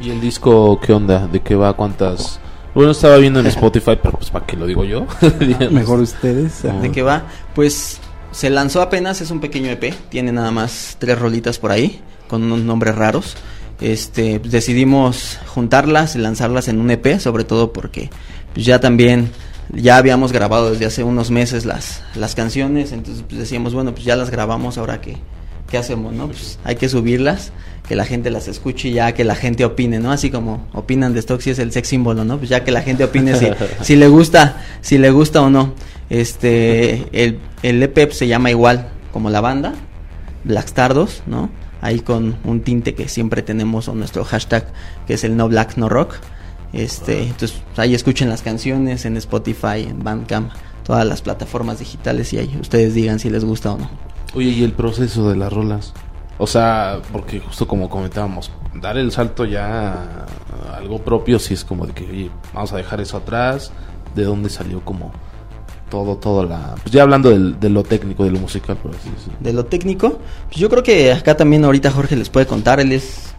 ¿Y el disco qué onda? ¿De qué va? ¿Cuántas? Bueno, estaba viendo en [laughs] Spotify, pero pues para qué lo digo yo. [laughs] Mejor ustedes. Ah. ¿De qué va? Pues se lanzó apenas, es un pequeño EP, tiene nada más tres rolitas por ahí, con unos nombres raros. Este, decidimos juntarlas y lanzarlas en un EP, sobre todo porque pues, ya también ya habíamos grabado desde hace unos meses las, las canciones, entonces pues, decíamos, bueno, pues ya las grabamos, ahora qué, qué hacemos, ¿no? Pues hay que subirlas, que la gente las escuche y ya que la gente opine, ¿no? Así como opinan de Stock si es el sex símbolo, ¿no? Pues ya que la gente opine si, [laughs] si le gusta, si le gusta o no. Este, el, el EP se llama igual como la banda, Black Stardust, ¿no? Ahí con un tinte que siempre tenemos o nuestro hashtag que es el no black no rock. Este, entonces ahí escuchen las canciones en Spotify, en Bandcamp, todas las plataformas digitales y ahí ustedes digan si les gusta o no. Oye, ¿y el proceso de las rolas? O sea, porque justo como comentábamos, dar el salto ya a algo propio, sí es como de que, oye, vamos a dejar eso atrás. ¿De dónde salió como todo, todo la... Pues ya hablando del- de lo técnico, de lo musical, por así decirlo. De lo técnico, pues yo creo que acá también ahorita Jorge les puede contar, él es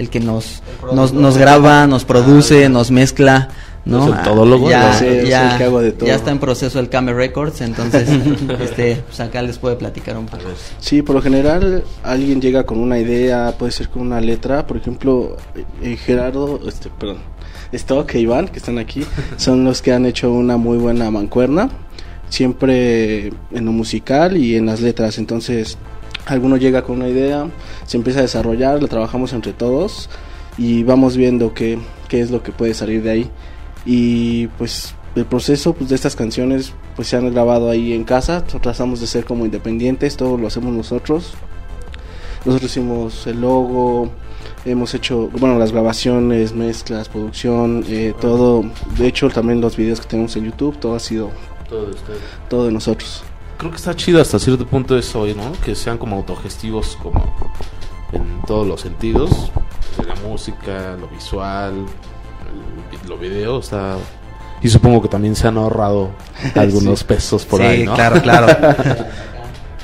el que nos, nos, nos graba, nos produce, nos mezcla, ¿no? Es el todólogo, ya, es ya, el que hago de todo. ya está en proceso el Came Records, entonces [laughs] este, pues acá les puede platicar un poco. Sí, por lo general alguien llega con una idea, puede ser con una letra, por ejemplo, eh, Gerardo, este, perdón, Stock e Iván, que están aquí, [laughs] son los que han hecho una muy buena mancuerna, siempre en lo musical y en las letras, entonces alguno llega con una idea, se empieza a desarrollar, la trabajamos entre todos y vamos viendo qué, qué es lo que puede salir de ahí. Y pues el proceso pues, de estas canciones pues se han grabado ahí en casa, tratamos de ser como independientes, todo lo hacemos nosotros. Nosotros hicimos el logo, hemos hecho, bueno, las grabaciones, mezclas, producción, eh, todo. De hecho, también los videos que tenemos en YouTube, todo ha sido Todo de todo de nosotros. Creo que está chido hasta cierto punto eso, ¿no? Que sean como autogestivos como en todos los sentidos. De la música, lo visual, lo video, o sea, y supongo que también se han ahorrado [laughs] algunos pesos por sí, ahí, ¿no? claro, claro. [laughs]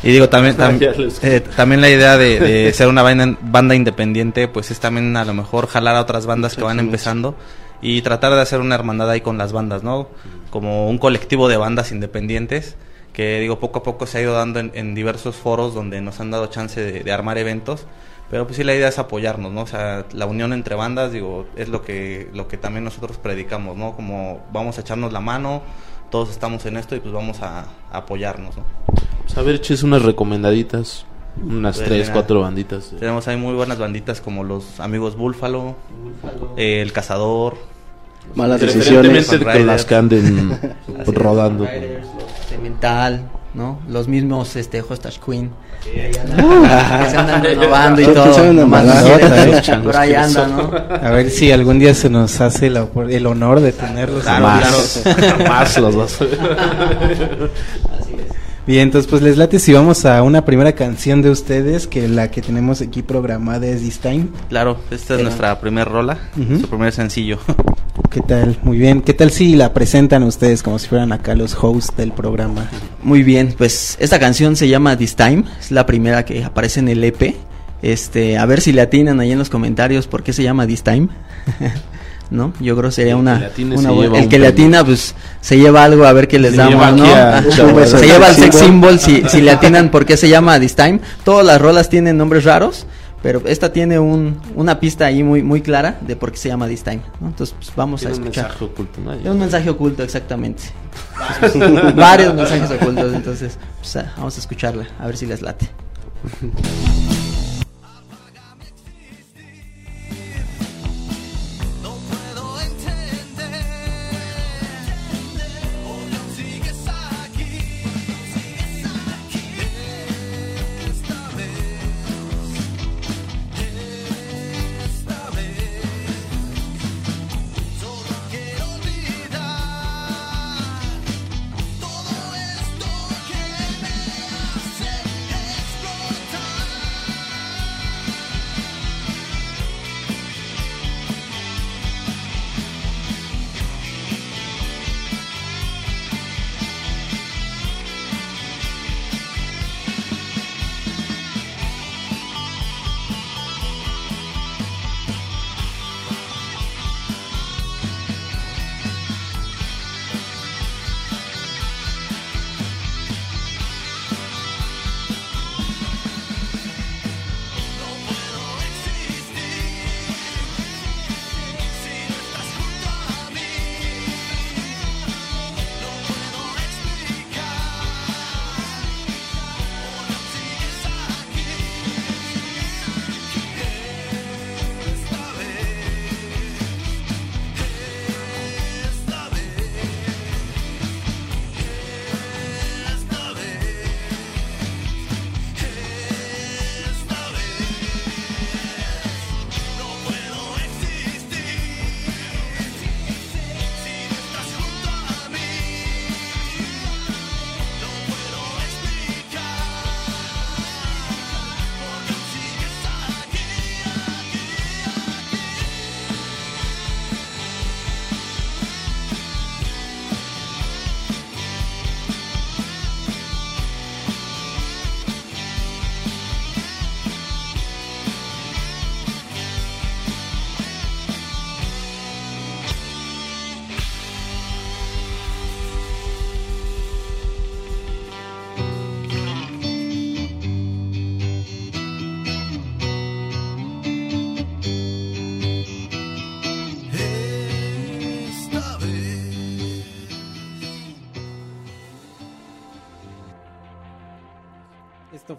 y digo, también, tam- eh, también la idea de, de [laughs] ser una banda, banda independiente, pues es también a lo mejor jalar a otras bandas que van empezando y tratar de hacer una hermandad ahí con las bandas, ¿no? Como un colectivo de bandas independientes que digo poco a poco se ha ido dando en, en diversos foros donde nos han dado chance de, de armar eventos pero pues sí la idea es apoyarnos no o sea la unión entre bandas digo es lo que lo que también nosotros predicamos no como vamos a echarnos la mano todos estamos en esto y pues vamos a, a apoyarnos no Pues, a ver, eches unas recomendaditas, unas Pues, tres, mira, cuatro banditas. tenemos ahí muy buenas banditas como los amigos Búlfalo eh, el cazador Malas decisiones. Con las que anden [laughs] rodando. Cemental, ¿no? Los mismos este Hostage Queen. que se andan renovando y todo. nomás quieren, ¿eh? Changos Por ahí anda. ¿no? A ver si algún día se nos hace la opor- el honor de tenerlos. Claro, [laughs] más, más los vas a ver. Bien, entonces pues les late si vamos a una primera canción de ustedes, que la que tenemos aquí programada es This Time. claro esta es Era- nuestra primer rola Ujú. su primer sencillo ¿Qué tal? Muy bien. ¿Qué tal si la presentan ustedes como si fueran acá los hosts del programa? Muy bien, pues esta canción se llama This Time, es la primera que aparece en el EP. Este, a ver si le atinan ahí en los comentarios por qué se llama This Time. [laughs] ¿No? Yo creo que sería El que una, le atine una se buena- lleva el un que le atina pues se lleva algo a ver qué les Se damos, lleva ¿no? a- se al lleva el sex symbol si, si le atinan por qué se llama This Time. Todas las rolas tienen nombres raros, pero esta tiene un, una pista ahí muy muy clara de por qué se llama This Time, ¿no? Entonces pues, vamos Tiene a un escuchar. mensaje oculto, ¿no? Es un mensaje oculto, exactamente. [laughs] Varios mensajes ocultos, entonces pues, ah, vamos a escucharla, a ver si les late. [laughs]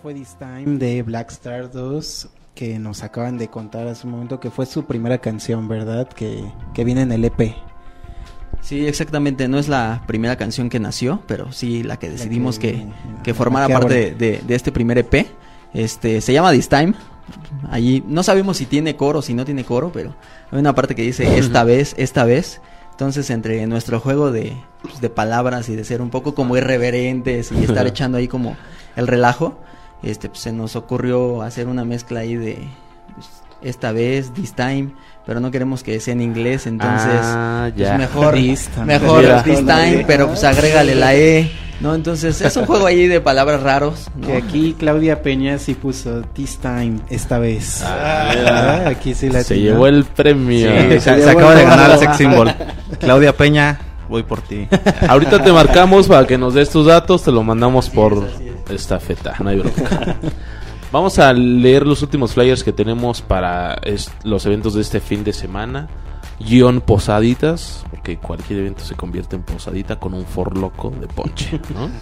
fue This Time de Black Star 2 que nos acaban de contar hace un momento que fue su primera canción, ¿verdad? Que, que viene en el EP. Sí, exactamente, no es la primera canción que nació, pero sí la que decidimos que, que- que la formara que parte de- de este primer EP. Este, se llama This Time. Allí no sabemos si tiene coro o si no tiene coro, pero hay una parte que dice esta vez, esta vez. Entonces, entre nuestro juego de, pues, de palabras y de ser un poco como irreverentes y estar [laughs] echando ahí como el relajo, este, pues, se nos ocurrió hacer una mezcla ahí de pues, esta vez, this time, pero no queremos que sea en inglés, entonces Ah, pues mejor, [laughs] This time. mejor this time, pero pues agrégale la E, ¿no? Entonces es un juego ahí de palabras raros, ¿no? Que aquí Claudia Peña sí puso This Time, esta vez. Ah, Ah, aquí sí la Se llevó el premio. Sí, se, se se acaba de ganar el sex symbol. [laughs] Claudia Peña, voy por ti. Ahorita te marcamos para que nos des tus datos, te lo mandamos por feta, no hay bronca. [laughs] Vamos a leer los últimos flyers que tenemos para los eventos de este fin de semana. Guión posaditas, porque cualquier evento se convierte en posadita con un forloco de ponche, ¿no? [laughs]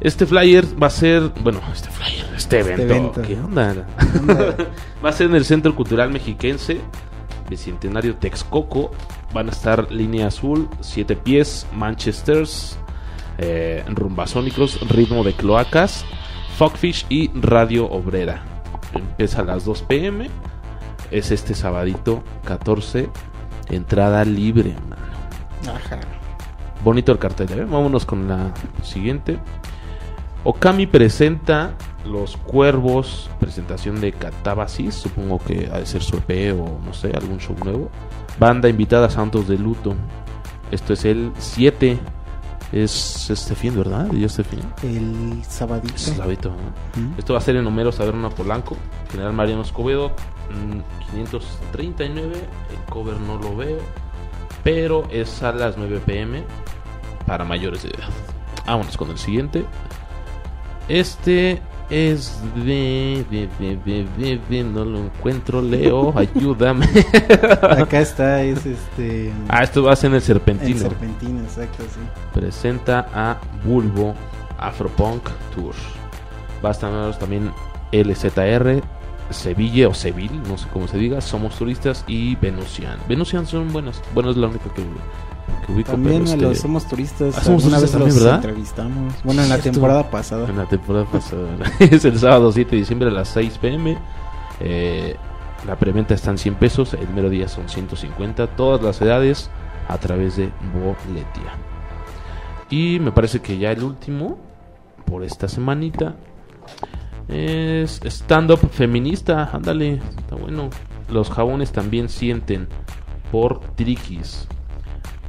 Este flyer va a ser, bueno, este flyer, este evento, evento. ¿qué onda? [laughs] va a ser en el Centro Cultural Mexiquense, Bicentenario Texcoco. Van a estar Línea Azul, Siete Pies, Manchesters, eh, Rumbasónicos, Ritmo de Cloacas, Fogfish y Radio Obrera. Empieza a las 2 pm. Es este sabadito 14. Entrada libre, mano. Ajá. Bonito el cartel, ¿eh? Vámonos con la siguiente. Okami presenta Los Cuervos, presentación de Catabasis, supongo que ha de ser su EP o no sé, algún show nuevo. Banda invitada Santos de Luto. Esto es el 7. Es este fin, ¿verdad? ¿Y este fin? El sabadito. Es sabadito, ¿no? Esto va a ser en Homero Saberna Polanco, General Mariano Escobedo, mm, 539. El cover no lo veo, pero es a las 9 pm para mayores de edad. Vámonos con el siguiente. Este es de, de, de, de, no lo encuentro, Leo, [laughs] ayúdame. Acá está, es este. ah, esto va a ser en el en Serpentino. Serpentina, exacto, sí. presenta a Bulbo Afropunk Tour. Va a estar también LZR, Sevilla o Seville, no sé cómo se diga, Somos Turistas y Venusian. Venusian son buenas, bueno es la única que, que ubico. También pero a este, los Somos Turistas. Ah, Somos Turistas vez también, los ¿verdad? entrevistamos. Bueno, en la temporada pasada. En la temporada pasada. [laughs] es el sábado 7 de diciembre a las 6 pm. Eh, la preventa está en 100 pesos, el mero día son 150. Todas las edades a través de Boletia. Y me parece que ya el último por esta semanita es stand-up feminista. Ándale, está bueno. Los jabones también sienten por Triquis.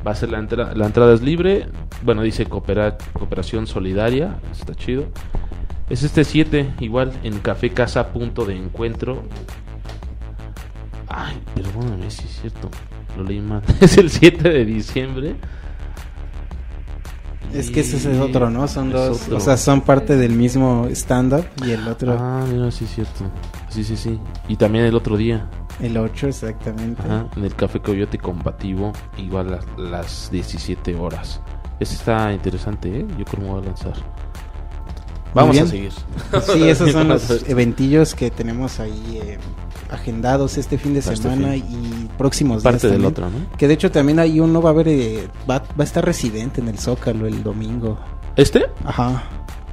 Va a ser la, entrada la entrada es libre. Bueno, dice coopera- cooperación solidaria. Está chido. Es este 7, igual en Café Casa Punto de Encuentro. Ay, perdóname, sí es cierto. Lo leí mal. [laughs] es el 7 de diciembre. Es que ese es otro, ¿no? Son Es dos. otro. O sea, son parte del mismo stand-up y el otro, Ah, mira, sí es cierto. Sí, sí, sí. Y también el otro día. el 8, exactamente. Ajá, en el Café Coyote Combativo, igual a las 17 horas. Ese está interesante, ¿eh? Yo creo que me voy a lanzar. Vamos a seguir. Sí, esos son [laughs] los eventillos que tenemos ahí eh, agendados este fin de este semana fin. y próximos Parte días del también. otro, ¿no? Que de hecho también hay uno, va a haber, eh, va, va a estar residente en el Zócalo el domingo. ¿Este? Ajá.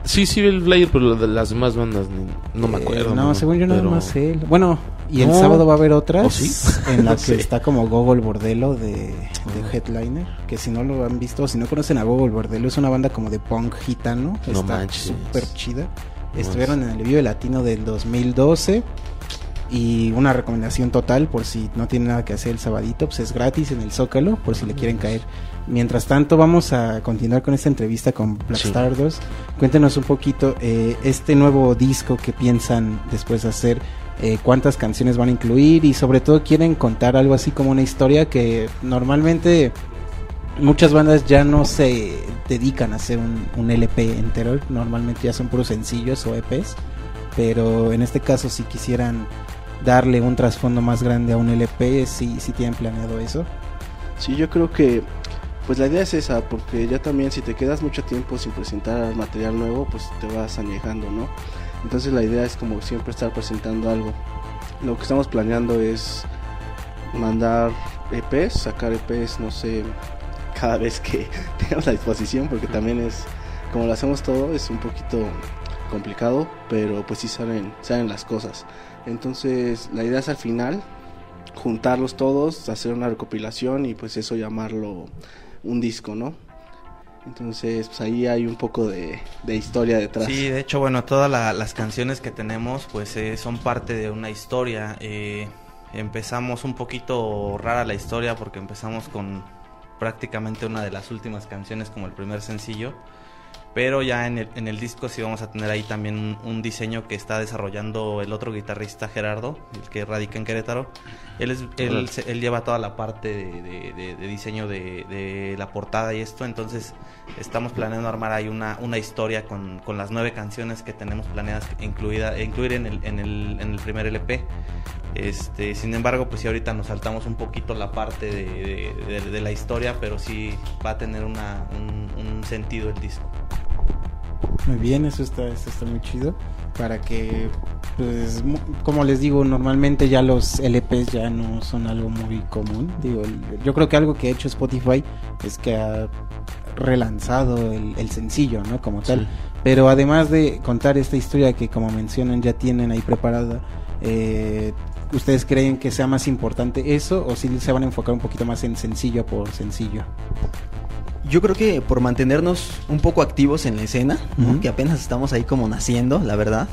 Sí, sí, el flyer, pero de las demás bandas no me Eh, acuerdo. no, según yo nada pero- más él. Bueno, y el No. sábado va a haber otras ¿Oh, sí? en la [laughs] No que está como Gogol Bordelo de, de Headliner. Que si no lo han visto, si no conocen a Gogol Bordelo, es una banda como de punk gitano. No está súper chida. Estuvieron en el Vive Latino del 2012. Y una recomendación total, por si no tienen nada que hacer el sabadito, pues es gratis en el Zócalo, por si le quieren caer. Mientras tanto, vamos a continuar con esta entrevista con Black Sí. Stardust. Cuéntenos un poquito eh, este nuevo disco que piensan después hacer, eh, cuántas canciones van a incluir y sobre todo quieren contar algo así como una historia que normalmente muchas bandas ya no se dedican a hacer un, un LP entero, normalmente ya son puros sencillos o EPs, pero en este caso si quisieran darle un trasfondo más grande a un LP, sí, sí tienen planeado eso. Sí, yo creo que pues la idea es esa, porque ya también si te quedas mucho tiempo sin presentar material nuevo, pues te vas añejando, ¿no? Entonces la idea es como siempre estar presentando algo. Lo que estamos planeando es mandar EPs, sacar EPs, no sé, [laughs] cada vez que [laughs] tengamos la disposición, porque también es, como lo hacemos todo, es un poquito complicado, pero pues sí salen, salen las cosas. Entonces la idea es al final juntarlos todos, hacer una recopilación y pues eso llamarlo un disco, ¿no? Entonces, pues ahí hay un poco de, historia detrás. Sí, de hecho, bueno, todas la- las canciones que tenemos, pues eh, son parte de una historia. Eh, empezamos un poquito rara la historia porque empezamos con prácticamente una de las últimas canciones como el primer sencillo. Pero ya en el, en el disco sí vamos a tener ahí también un, un diseño que está desarrollando el otro guitarrista Gerardo, el que radica en Querétaro. Él, es, él, lleva toda la parte de, de- de- de diseño de, la portada y esto, entonces estamos planeando armar ahí una, una historia con, con las nueve canciones que tenemos planeadas incluida, incluir en el, en, el, en el primer LP. Este, sin embargo, pues sí ahorita nos saltamos un poquito la parte de, de- de- de la historia, pero sí va a tener una, un, un sentido el disco. Muy bien, eso está, eso está muy chido. Para que, pues, como les digo, normalmente ya los LPs ya no son algo muy común. Digo, yo creo que algo que ha hecho Spotify es que ha relanzado el, el sencillo, ¿no? Como tal. Sí. Pero además de contar esta historia que, como mencionan, ya tienen ahí preparada, eh, ¿ustedes creen que sea más importante eso o si se van a enfocar un poquito más en sencillo por sencillo? Yo creo que por mantenernos un poco activos en la escena, que apenas estamos ahí como naciendo, la verdad,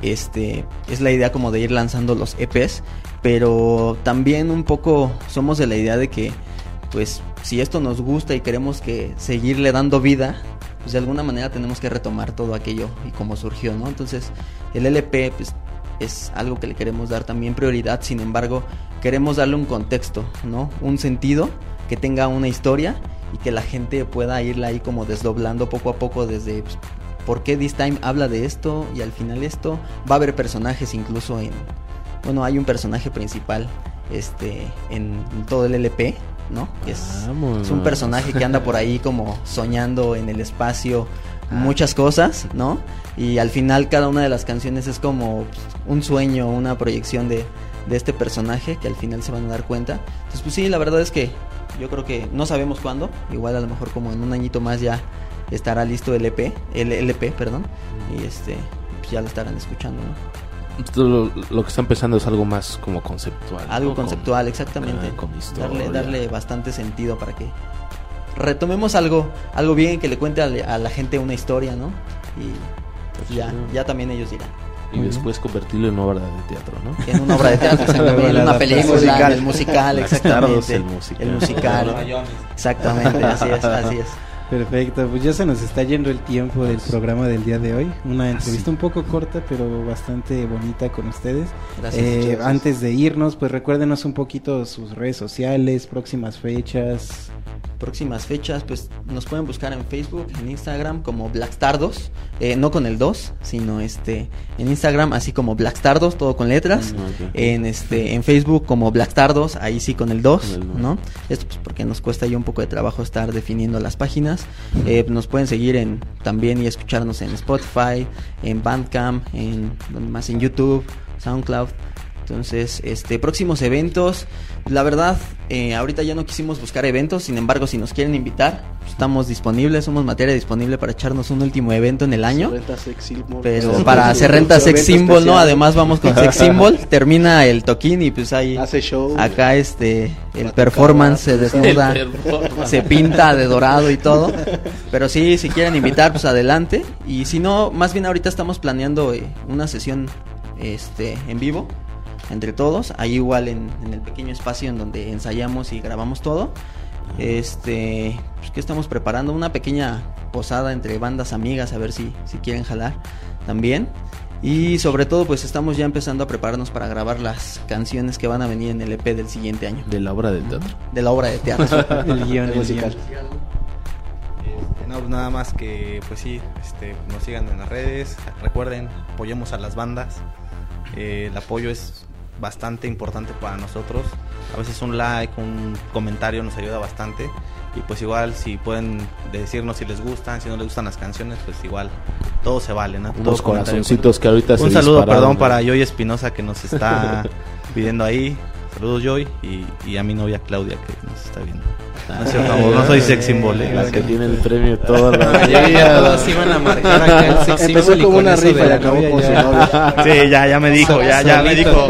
este es la idea como de ir lanzando los EPs, pero también un poco somos de la idea de que, pues, si esto nos gusta y queremos que seguirle dando vida, pues de alguna manera tenemos que retomar todo aquello y cómo surgió, ¿no? Entonces, el LP, pues, es algo que le queremos dar también prioridad, sin embargo, queremos darle un contexto, ¿no? Un sentido, que tenga una historia y que la gente pueda irla ahí como desdoblando poco a poco desde pues, por qué This Time habla de esto y al final esto va a haber personajes incluso en bueno hay un personaje principal este en, en todo el LP no que es, Vámonos. es un personaje que anda por ahí como soñando en el espacio muchas cosas no y al final cada una de las canciones es como pues, un sueño una proyección de de este personaje que al final se van a dar cuenta entonces pues sí la verdad es que yo creo que no sabemos cuándo, igual a lo mejor como en un añito más ya estará listo el EP, el LP, perdón, y este pues ya lo estarán escuchando, ¿no? Lo, lo que está empezando es algo más como conceptual. Algo ¿no? Con- conceptual, exactamente. con darle, darle bastante sentido para que retomemos algo, algo bien que le cuente a, la- gente una historia, ¿no? Y pues ya, chido. ya también ellos dirán. Y después convertirlo en obra de teatro, ¿no? En una obra de teatro, [laughs] exactamente, en una película, Musical. el musical, exactamente. el musical. El musical. Exactamente, así es, así es. Perfecto, pues ya se nos está yendo el tiempo del programa del día de hoy. Una entrevista un poco corta, pero bastante bonita con ustedes. Gracias. Eh, gracias. antes de irnos, pues recuérdenos un poquito sus redes sociales, próximas fechas. próximas fechas, pues nos pueden buscar en Facebook, en Instagram como Blackstardos, eh, no con el 2, sino este en Instagram así como Blackstardos, todo con letras. Mm, ok. En este en Facebook como Blackstardos, ahí sí con el 2, Con el dos. ¿no? Esto pues porque nos cuesta ya un poco de trabajo estar definiendo las páginas. Eh, nos pueden seguir en también y escucharnos en Spotify, en Bandcamp, en más en YouTube, SoundCloud. Entonces, este, próximos eventos. La verdad, eh, ahorita ya no quisimos buscar eventos, sin embargo, si nos quieren invitar, estamos disponibles, somos materia disponible para echarnos un último evento en el año. Renta sex symbol. Pero para hacer renta sex symbol, ¿no? Además vamos con sex symbol, [laughs] termina el toquín y pues ahí Hace show. acá este el performance se desnuda, se pinta de dorado y todo. [laughs] Pero sí, si quieren invitar, pues adelante. Y si no, más bien ahorita estamos planeando eh, una sesión este en vivo entre todos, ahí igual en, en el pequeño espacio en donde ensayamos y grabamos todo. Este, pues que estamos preparando una pequeña posada entre bandas amigas a ver si si quieren jalar también. Y sobre todo pues estamos ya empezando a prepararnos para grabar las canciones que van a venir en el EP del siguiente año, De la obra de teatro. de la obra de teatro. [laughs] El guion, el musical. guion. Este, no, pues nada más que, pues sí, este, nos sigan en las redes. Recuerden, apoyemos a las bandas. Eh, el apoyo es bastante importante para nosotros. A veces un like, un comentario nos ayuda bastante. Y pues igual, si pueden decirnos si les gustan, si no les gustan las canciones, pues igual todo se vale, ¿no? Unos corazoncitos que ahorita se Un saludo, dispararon, perdón, ¿no? para Joy Espinosa que nos está [laughs] pidiendo ahí. Saludos, Joy. Y, y a mi novia Claudia que nos está viendo. No, es cierto, no soy sex symbol, ¿eh? La que tiene el premio todos los [laughs] Ya todos iban a marcar acá el sex Empezó symbol y como una rifa y la acabó con su novia. Sí, ya, ya me dijo, ya, ya me dijo,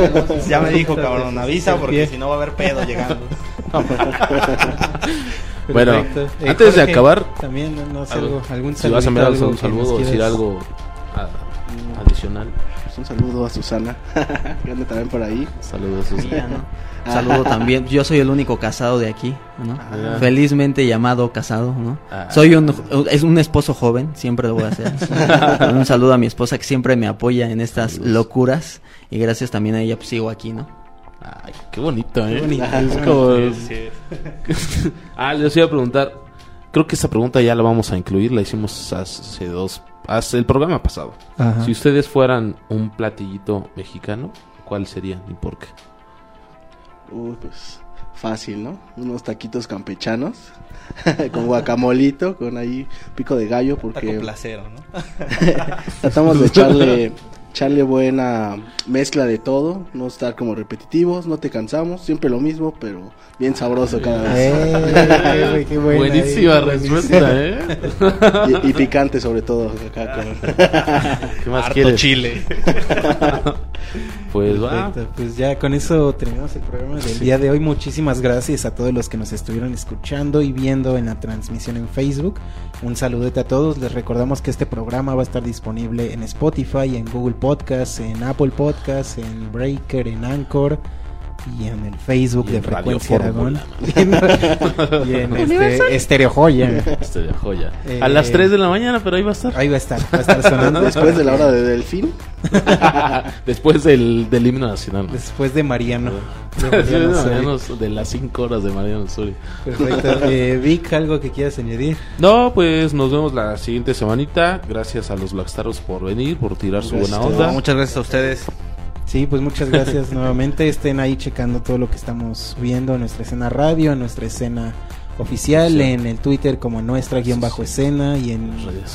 ya me dijo, cabrón, avisa porque si no va a haber pedo llegando. [laughs] Bueno, Perfecto. Eh, antes de Jorge, acabar, También, no, no sé, algo. algún si vas a enviar algún saludo o decir algo a- adicional, un saludo a Susana, [laughs] que anda también por ahí. saludos. Susana. Mía, ¿no? [laughs] Saludo también. Yo soy el único casado de aquí, ¿no? Ah. Felizmente llamado casado, ¿no? Ah. Soy un es un esposo joven, siempre lo voy a hacer. [laughs] un saludo a mi esposa que siempre me apoya en estas Saludos. locuras y gracias también a ella pues sigo aquí, ¿no? Ay, qué bonito, ¿eh? Qué bonito. Es como- Sí, sí. ah, les iba a preguntar. Creo que esta pregunta ya la vamos a incluir. La hicimos hace dos. Hace el programa pasado. Ajá. Si ustedes fueran un platillito mexicano, ¿cuál sería y por qué? Uy, pues fácil, ¿no? Unos taquitos campechanos [laughs] con guacamolito, con ahí pico de gallo, Taco porque placero, ¿no? [laughs] tratamos de echarle, echarle buena mezcla de todo, no estar como repetitivos, no te cansamos, siempre lo mismo, pero bien sabroso cada vez. Eh, qué buena, Buenísima eh, respuesta, ¿eh? Y, y picante sobre todo. Acá con... [laughs] ¿Qué más Harto quieres? chile. [laughs] Pues va. Perfecto, Pues ya con eso terminamos el programa del Sí. día de hoy. Muchísimas gracias a todos los que nos estuvieron escuchando y viendo en la transmisión en Facebook. Un saludete a todos. Les recordamos que este programa va a estar disponible en Spotify, en Google Podcast, en Apple Podcast, en Breaker, en Anchor y en el Facebook Y de Frecuencia Aragón. [laughs] Y en este, Estéreo Joya. Este de joya. Eh, a las 3 de la mañana, pero ahí va a estar. Ahí va a estar, va a estar sonando. [laughs] Después de la hora de Delfín, [laughs] Después del, del himno nacional. ¿no? Después de Mariano. De Después de, Mariano. Mariano- de las 5 horas de Mariano Suri. Perfecto. Eh, Vic, ¿algo que quieras añadir? No, pues nos vemos la siguiente semanita. Gracias a los Blackstaros por venir, por tirar su buena onda. No, muchas gracias a ustedes. Sí, pues muchas gracias [laughs] nuevamente. Estén ahí checando todo lo que estamos viendo en nuestra escena radio, en nuestra escena oficial, en el Twitter como nuestra guion bajo escena y en.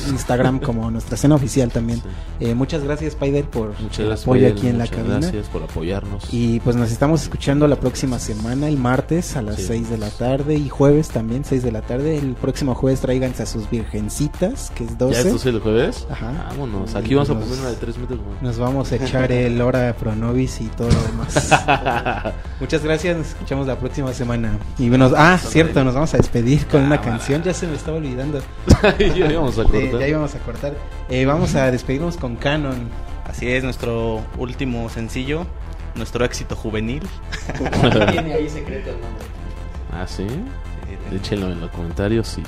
Instagram como [laughs] nuestra escena oficial también. Sí. Eh, muchas gracias, Spider, por Muchas el gracias, apoyo aquí en la cabina. Gracias por apoyarnos. Y pues nos estamos escuchando la próxima semana, el martes a las Sí. 6 de la tarde y jueves también, 6 de la tarde. El próximo jueves tráiganse a sus virgencitas, que es 12. ¿Ya es el jueves? Ajá. Vámonos. Y Aquí vamos a poner una de 3 metros. Nos vamos a echar el hora Pronovis y todo lo demás. [laughs] Muchas gracias, nos escuchamos la próxima semana. Y nos, ah, cierto, nos vamos a despedir con una Cámara. canción, ya se me estaba olvidando. [laughs] ya íbamos a Eh, cortar. ya íbamos a cortar. Eh, vamos a despedirnos con Canon. Así es, nuestro último sencillo, nuestro éxito juvenil. [laughs] Tiene ahí secreto el nombre. ah, sí. Échenlo en los comentarios y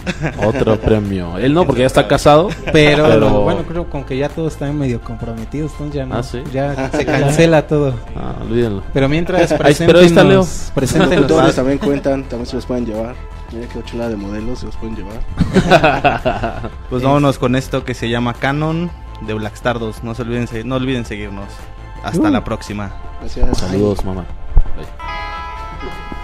[laughs] otro premio. Él no, porque ya está casado. Pero, Pero- bueno, creo con que ya todos están medio comprometidos, entonces ya no, Ah, ¿sí? ya se cancela todo. Ah, olvídenlo. Pero mientras Ahí- pero ahí está Leo. preséntenos, preséntenos. también cuentan, también se los pueden llevar. Mira qué chula de modelos se los pueden llevar. [laughs] Pues vámonos con esto que se llama Canon de Blackstar 2. No se olviden, no olviden seguirnos. Hasta Uh. la próxima. Gracias. Saludos, mamá. Bye.